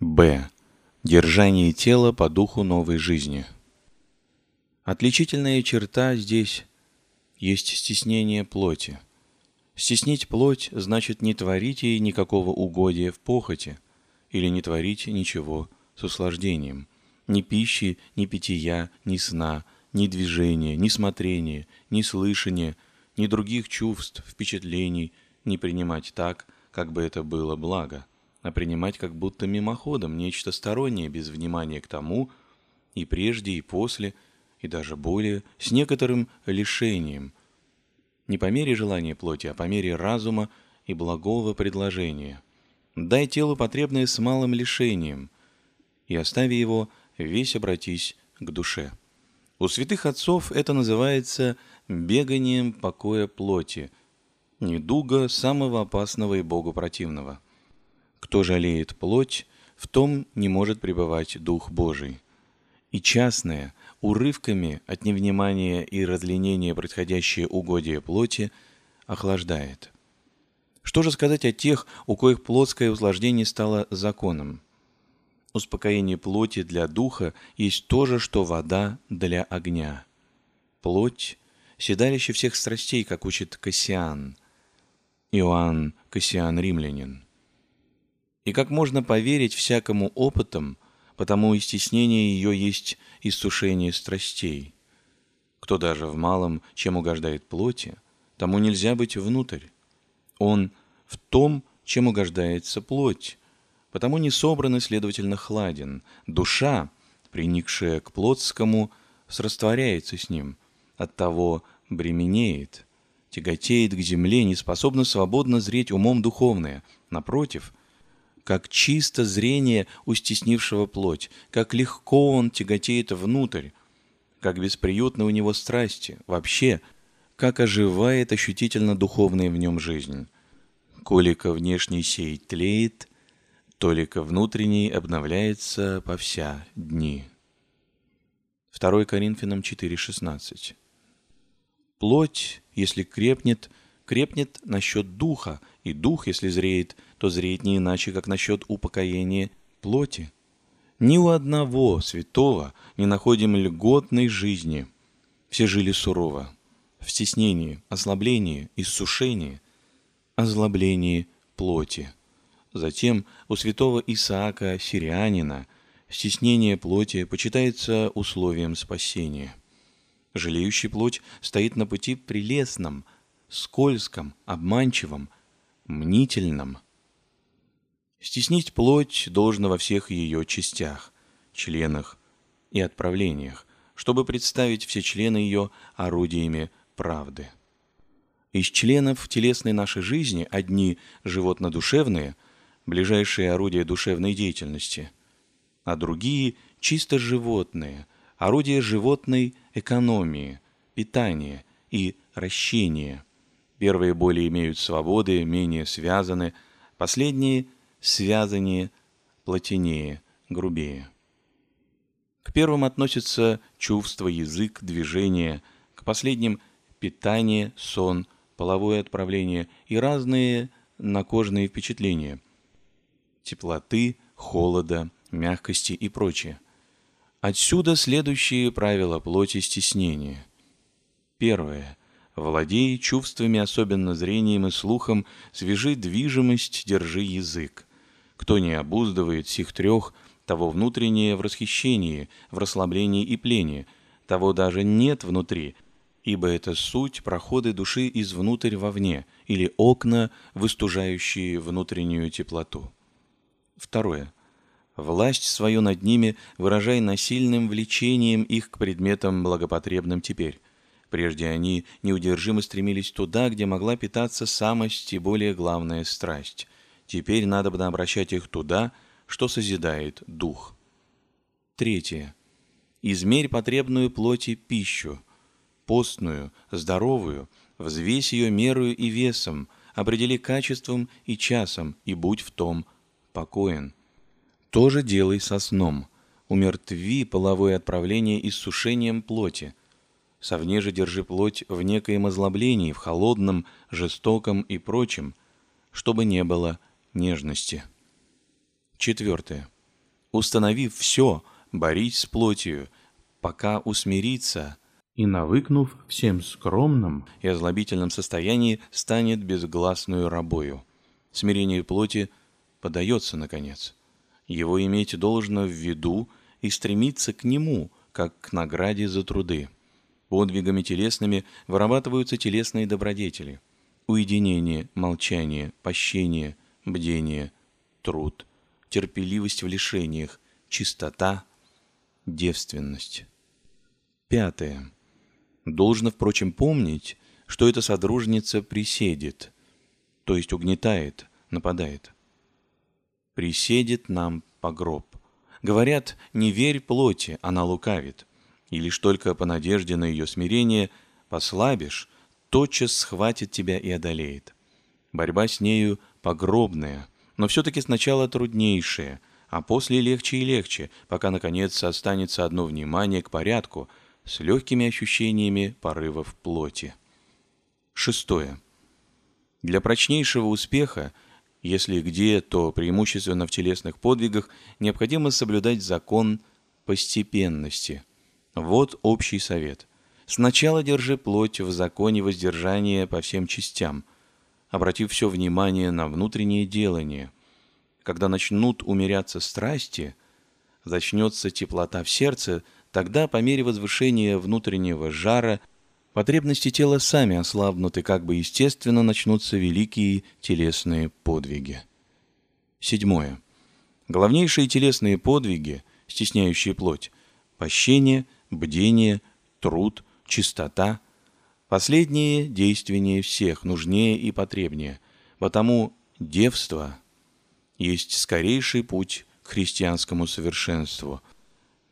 Б. Держание тела по духу новой жизни. Отличительная черта здесь есть стеснение плоти. Стеснить плоть значит не творить ей никакого угодия в похоти или не творить ничего с услаждением. Ни пищи, ни питья, ни сна, ни движения, ни смотрения, ни слышания, ни других чувств, впечатлений не принимать так, как бы это было благо а принимать как будто мимоходом нечто стороннее, без внимания к тому, и прежде, и после, и даже более, с некоторым лишением. Не по мере желания плоти, а по мере разума и благого предложения. Дай телу потребное с малым лишением, и остави его, весь обратись к душе. У святых отцов это называется беганием покоя плоти, недуга самого опасного и богу противного – кто жалеет плоть, в том не может пребывать Дух Божий. И частное, урывками от невнимания и разленения происходящее угодие плоти, охлаждает. Что же сказать о тех, у коих плотское услаждение стало законом? Успокоение плоти для духа есть то же, что вода для огня. Плоть – седалище всех страстей, как учит Кассиан. Иоанн Кассиан Римлянин. И как можно поверить всякому опытам, потому и стеснение ее есть иссушение страстей. Кто даже в малом, чем угождает плоти, тому нельзя быть внутрь. Он в том, чем угождается плоть, потому не собран и, следовательно, хладен. Душа, приникшая к плотскому, срастворяется с ним, оттого бременеет, тяготеет к земле, не способна свободно зреть умом духовное. Напротив – как чисто зрение устеснившего плоть, как легко он тяготеет внутрь, как бесприютны у него страсти, вообще, как оживает ощутительно духовная в нем жизнь. Колика внешний сей тлеет, толика внутренний обновляется по вся дни. 2 Коринфянам 4,16 Плоть, если крепнет, крепнет насчет духа, и дух, если зреет, то зреет не иначе, как насчет упокоения плоти. Ни у одного святого не находим льготной жизни. Все жили сурово, в стеснении, ослаблении, иссушении, озлоблении плоти. Затем у святого Исаака Сирианина стеснение плоти почитается условием спасения. Жалеющий плоть стоит на пути прелестном – скользком, обманчивом, мнительном. Стеснить плоть должно во всех ее частях, членах и отправлениях, чтобы представить все члены ее орудиями правды. Из членов телесной нашей жизни одни животно-душевные, ближайшие орудия душевной деятельности, а другие чисто животные, орудия животной экономии, питания и ращения – Первые более имеют свободы, менее связаны, последние связаннее, плотенее, грубее. К первым относятся чувство, язык, движение, к последним – питание, сон, половое отправление и разные накожные впечатления – теплоты, холода, мягкости и прочее. Отсюда следующие правила плоти стеснения. Первое. Владей чувствами, особенно зрением и слухом, свяжи движимость, держи язык. Кто не обуздывает сих трех, того внутреннее в расхищении, в расслаблении и плении, того даже нет внутри, ибо это суть проходы души извнутрь вовне, или окна, выстужающие внутреннюю теплоту. Второе. Власть свою над ними выражай насильным влечением их к предметам благопотребным теперь. Прежде они неудержимо стремились туда, где могла питаться самость и более главная страсть. Теперь надо бы обращать их туда, что созидает дух. Третье. Измерь потребную плоти пищу, постную, здоровую, взвесь ее мерою и весом, определи качеством и часом, и будь в том покоен. То же делай со сном. Умертви половое отправление иссушением плоти – Совне же держи плоть в некоем озлоблении, в холодном, жестоком и прочем, чтобы не было нежности. Четвертое. Установив все, борись с плотью, пока усмирится, и, навыкнув всем скромным и озлобительном состоянии, станет безгласную рабою. Смирение плоти подается, наконец. Его иметь должно в виду и стремиться к нему, как к награде за труды. Подвигами телесными вырабатываются телесные добродетели. Уединение, молчание, пощение, бдение, труд, терпеливость в лишениях, чистота, девственность. Пятое. Должно, впрочем, помнить, что эта содружница приседит, то есть угнетает, нападает. Приседит нам по гроб. Говорят, не верь плоти, она лукавит. И лишь только по надежде на ее смирение послабишь, тотчас схватит тебя и одолеет. Борьба с нею погробная, но все-таки сначала труднейшая, а после легче и легче, пока, наконец, останется одно внимание к порядку с легкими ощущениями порывов плоти. Шестое. Для прочнейшего успеха, если где, то преимущественно в телесных подвигах, необходимо соблюдать закон постепенности. Вот общий совет. Сначала держи плоть в законе воздержания по всем частям, обратив все внимание на внутреннее делание. Когда начнут умеряться страсти, зачнется теплота в сердце, тогда по мере возвышения внутреннего жара Потребности тела сами ослабнут, и как бы естественно начнутся великие телесные подвиги. Седьмое. Главнейшие телесные подвиги, стесняющие плоть, пощение, бдение, труд, чистота, последние действеннее всех, нужнее и потребнее, потому девство есть скорейший путь к христианскому совершенству.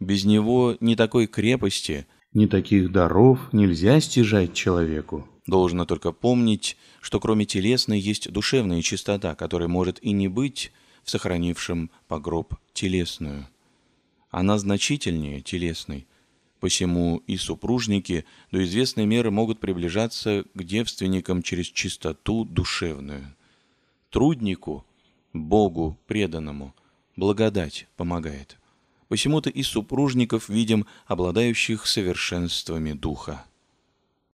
Без него ни такой крепости – ни таких даров нельзя стяжать человеку. Должно только помнить, что кроме телесной есть душевная чистота, которая может и не быть в сохранившем погроб телесную. Она значительнее телесной, посему и супружники до известной меры могут приближаться к девственникам через чистоту душевную. Труднику, Богу преданному, благодать помогает. Посему-то и супружников видим, обладающих совершенствами духа.